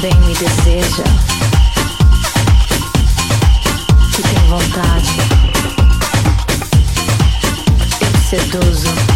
também me deseja, que tem vontade, eu seduzo.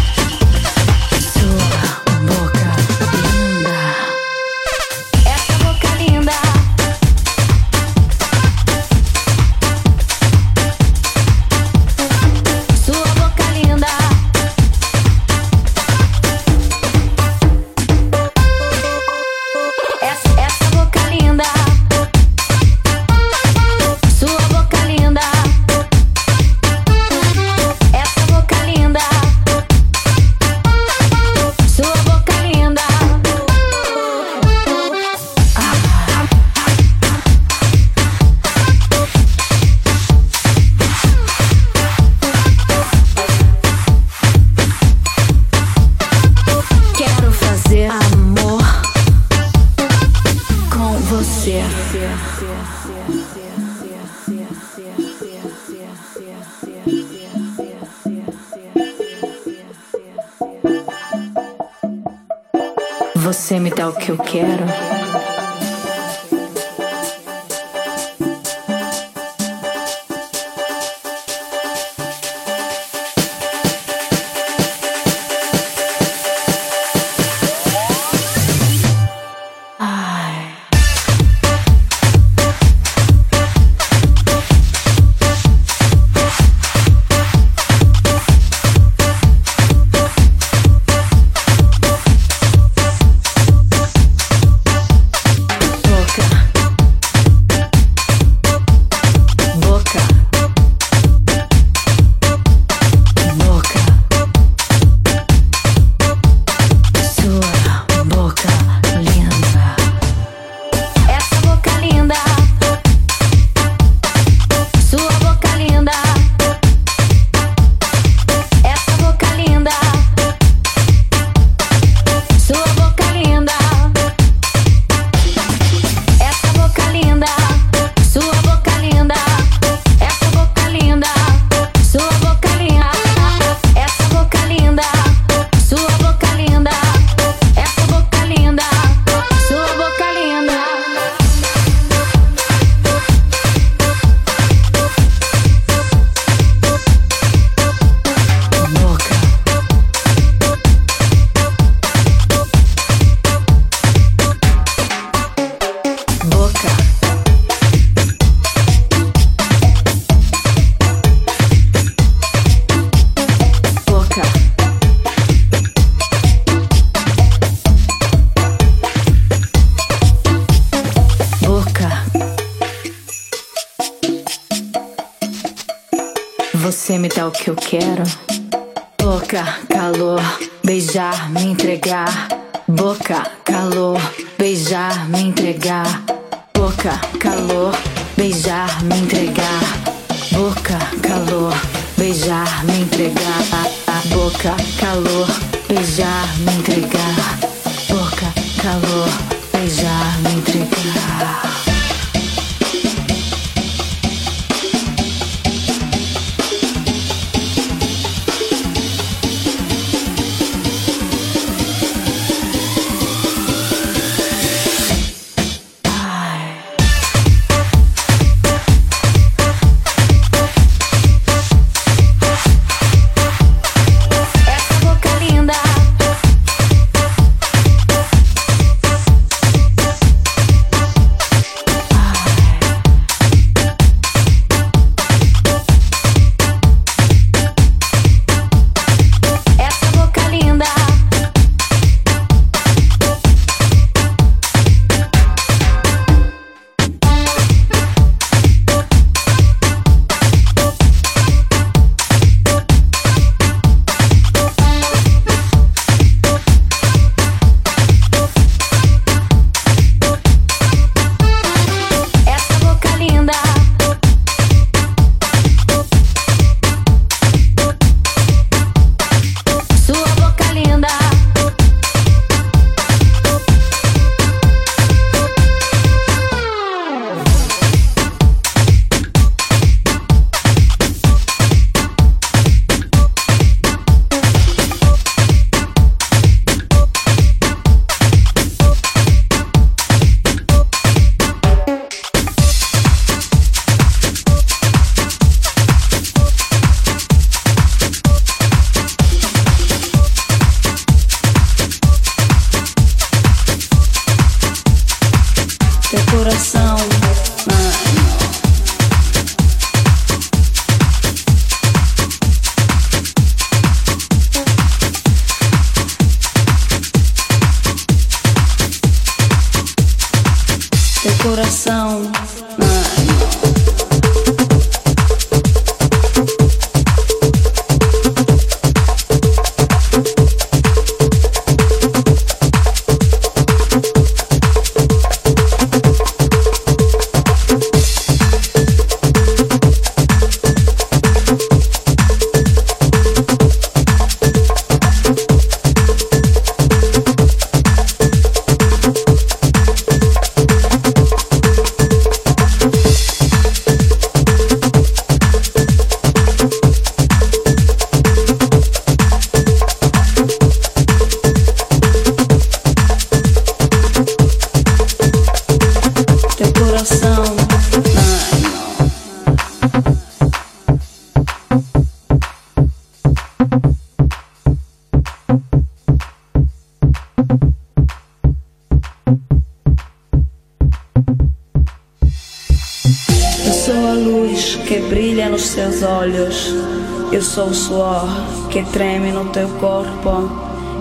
Sou o suor que treme no teu corpo.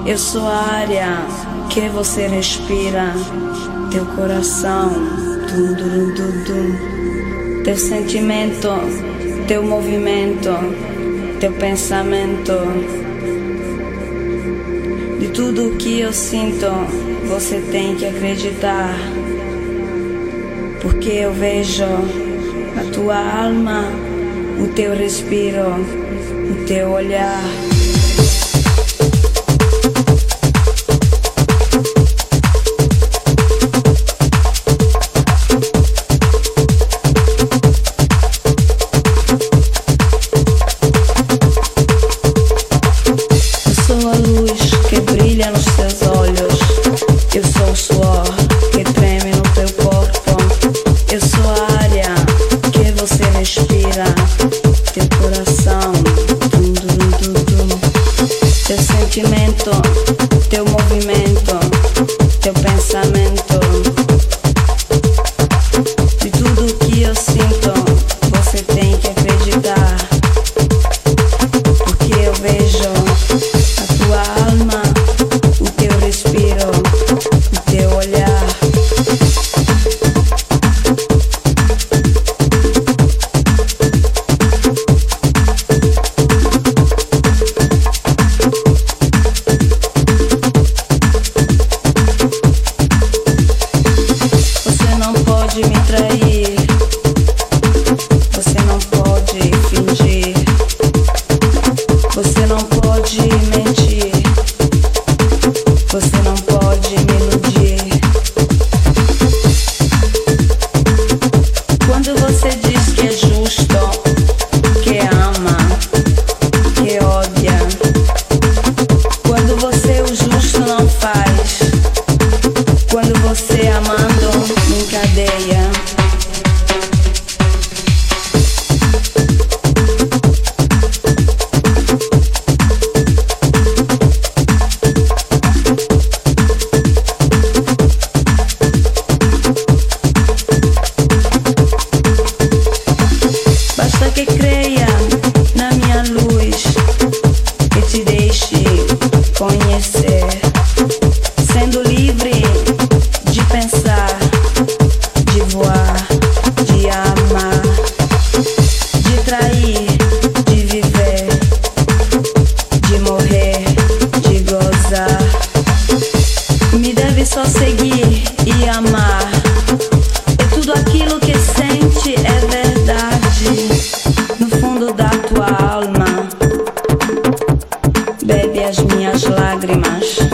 Eu sou a área que você respira. Teu coração, dum, dum, dum, dum. teu sentimento, teu movimento, teu pensamento. De tudo que eu sinto, você tem que acreditar. Porque eu vejo na tua alma o teu respiro, o teu olhar. momento. mais.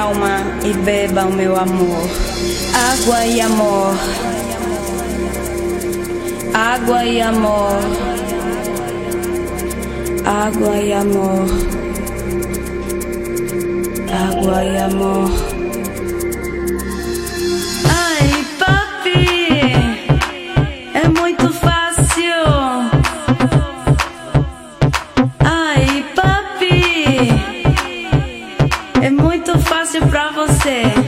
alma e beba o meu amor. Água e amor. Água e amor. Água e amor. Água e amor. say.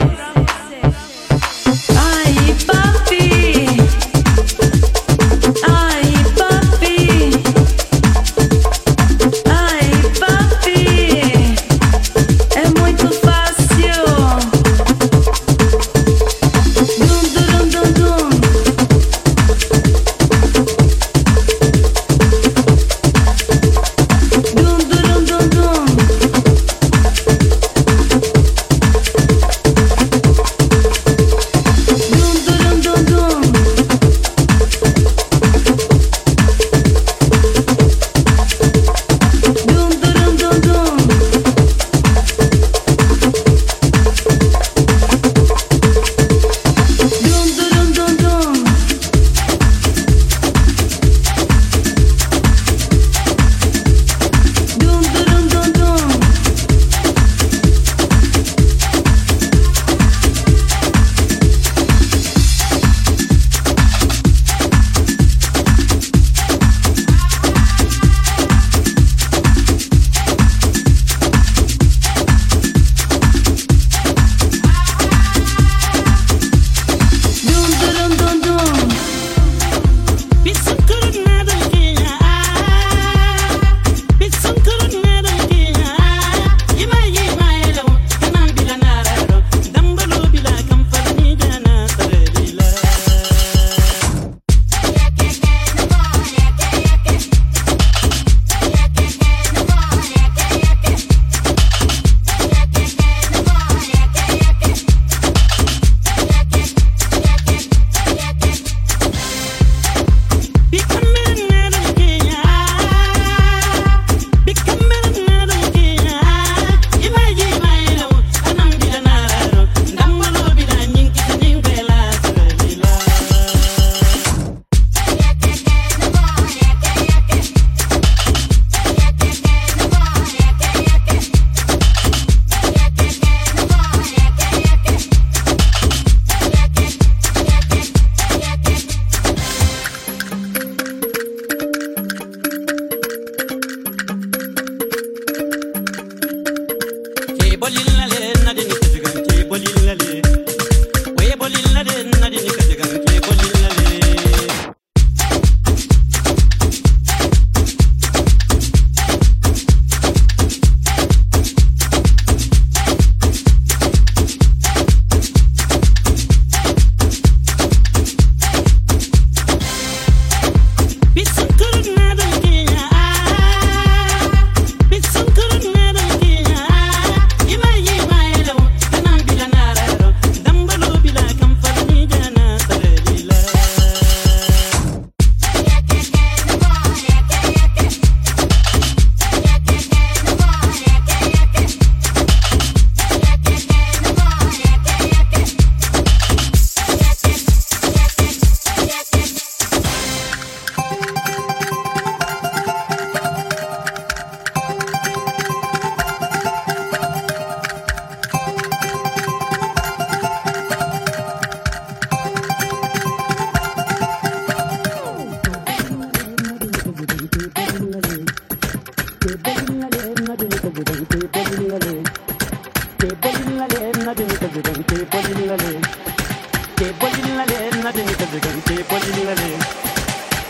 bolilale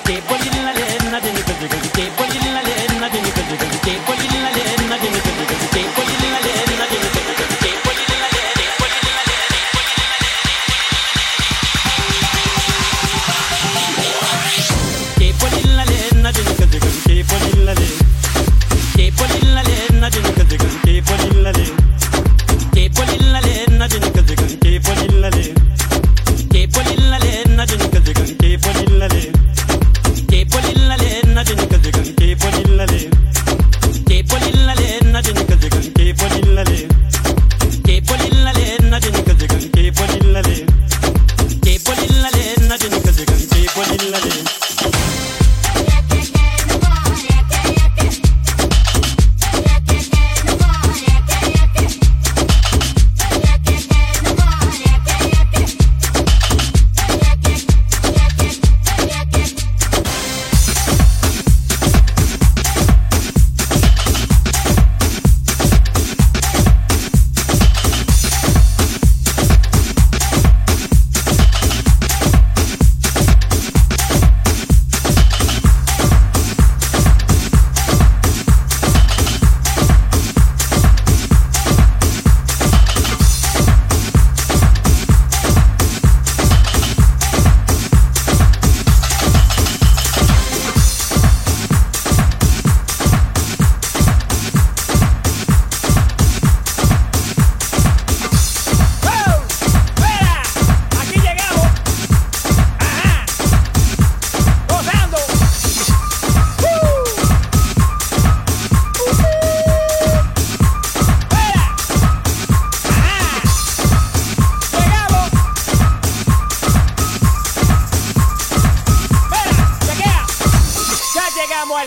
ke bolilale na de ni ke bolilale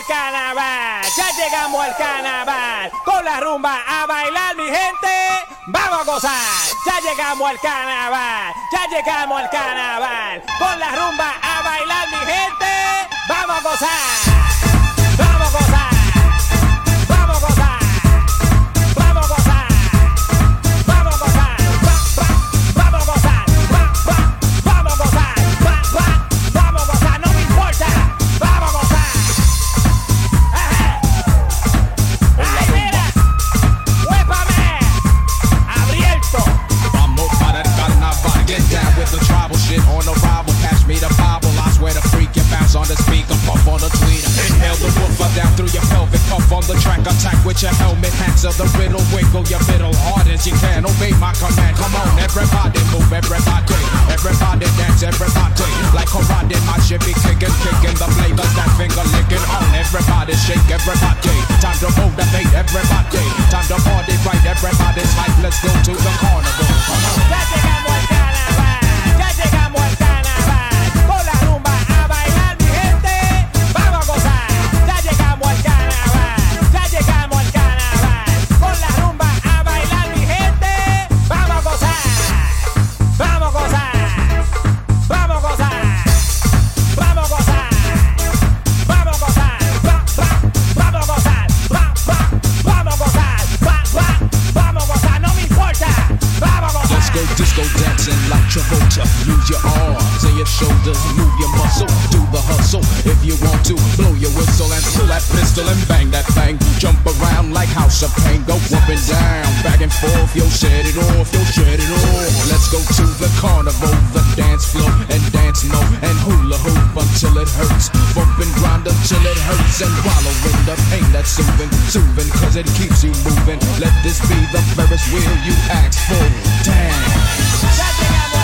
carnaval, ya llegamos al carnaval, con la rumba a bailar mi gente, vamos a gozar, ya llegamos al carnaval, ya llegamos al carnaval, con la rumba a bailar mi gente, vamos a gozar. on the track, attack with your helmet hands of the riddle, wiggle your middle hard as you can. Obey my command. Come on, everybody move, everybody, everybody dance, everybody. Like karate, my shit be kicking, kicking the blade of that finger licking on. Everybody shake, everybody. Time to motivate, everybody. Time to party right, everybody's like, let's go to the carnival. Come on. That pistol and bang that thing. Jump around like House of Pain, go up and down, back and forth. Yo, set it off, yo, shut it off. Let's go to the carnival, the dance floor, and dance mo and hula hoop until it hurts. Bump and grind until it hurts, and wallow in the pain that's soothing, soothing, cause it keeps you moving. Let this be the Ferris wheel you ask for. Damn.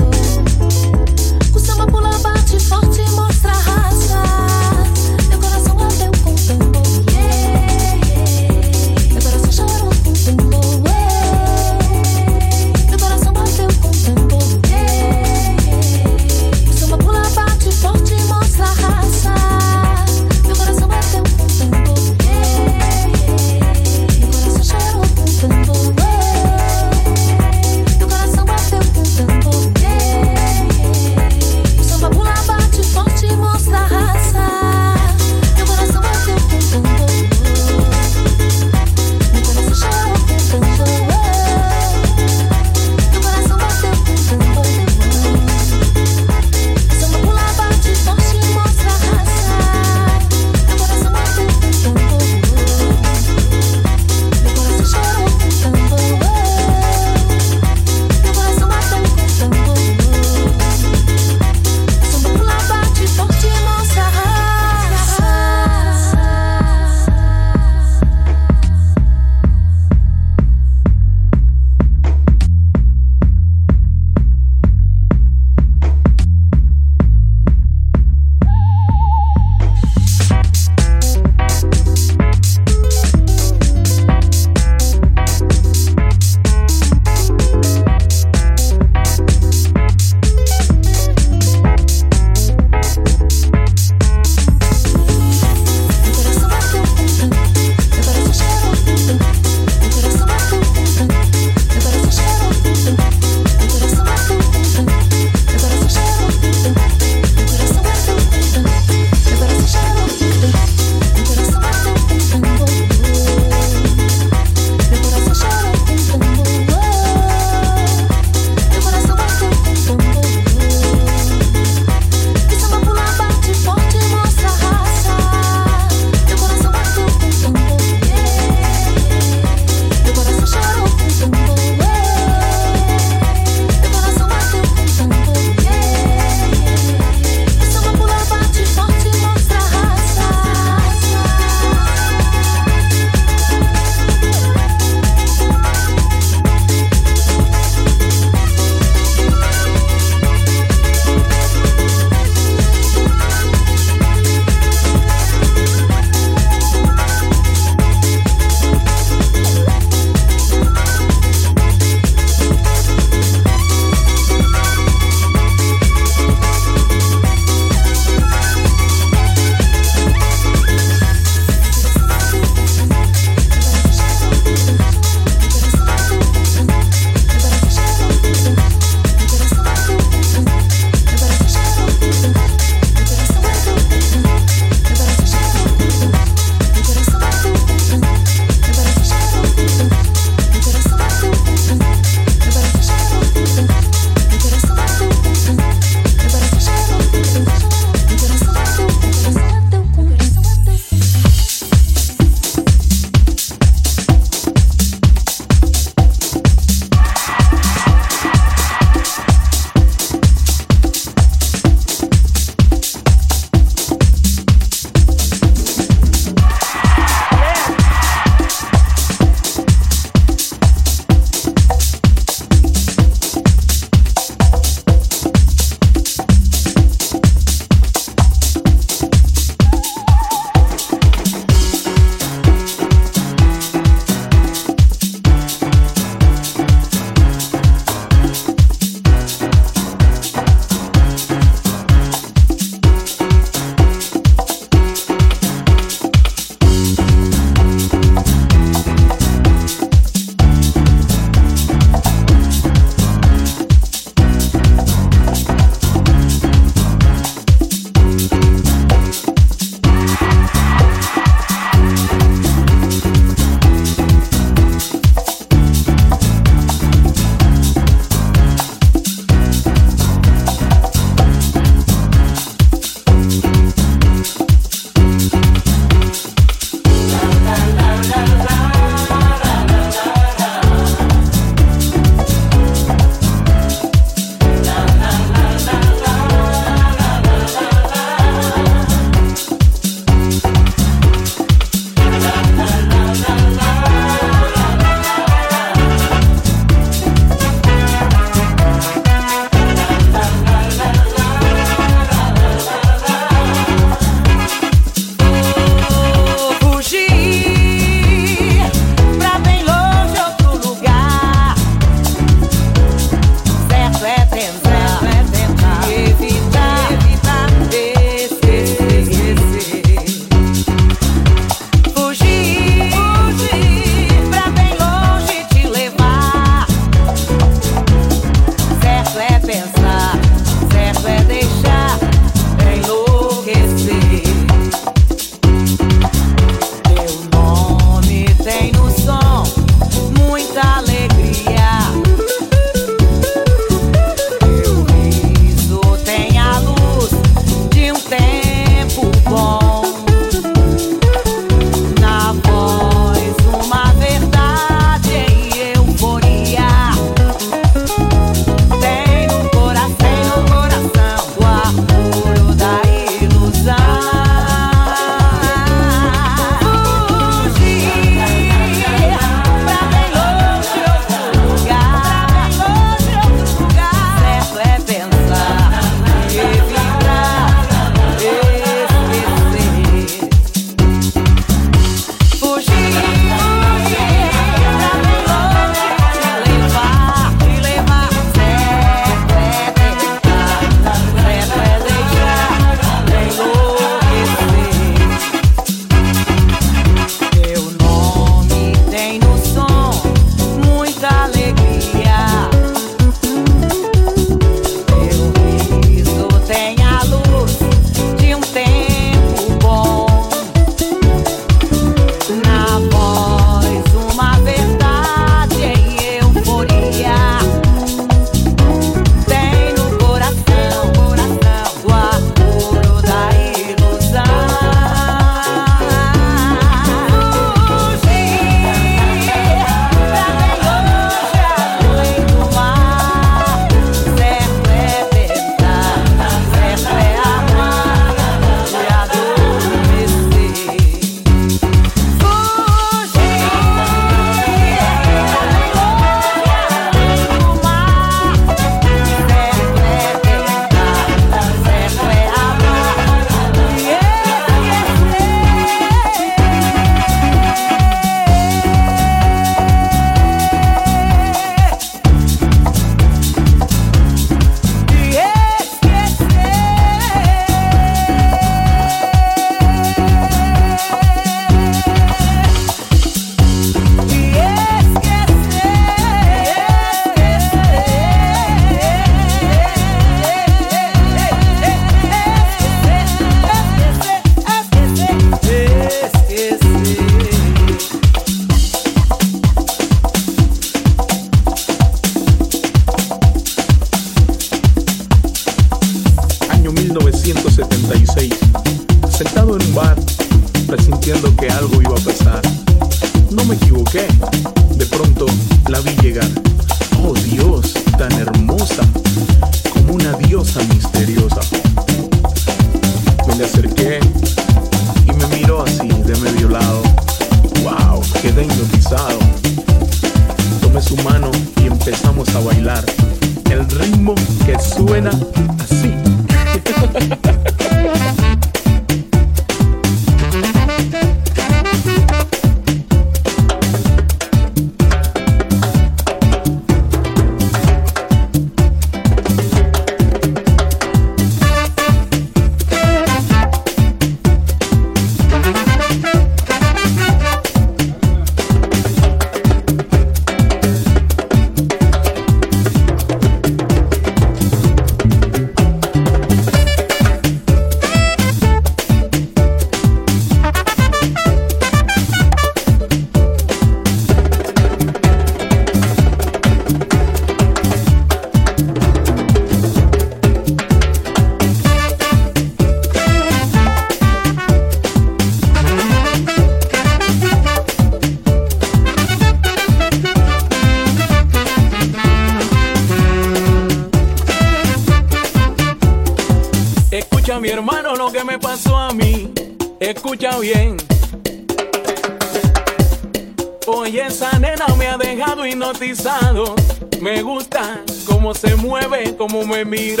mira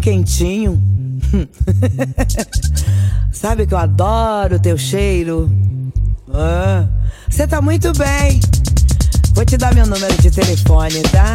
quentinho. Sabe que eu adoro o teu cheiro. Você ah, tá muito bem. Vou te dar meu número de telefone, tá?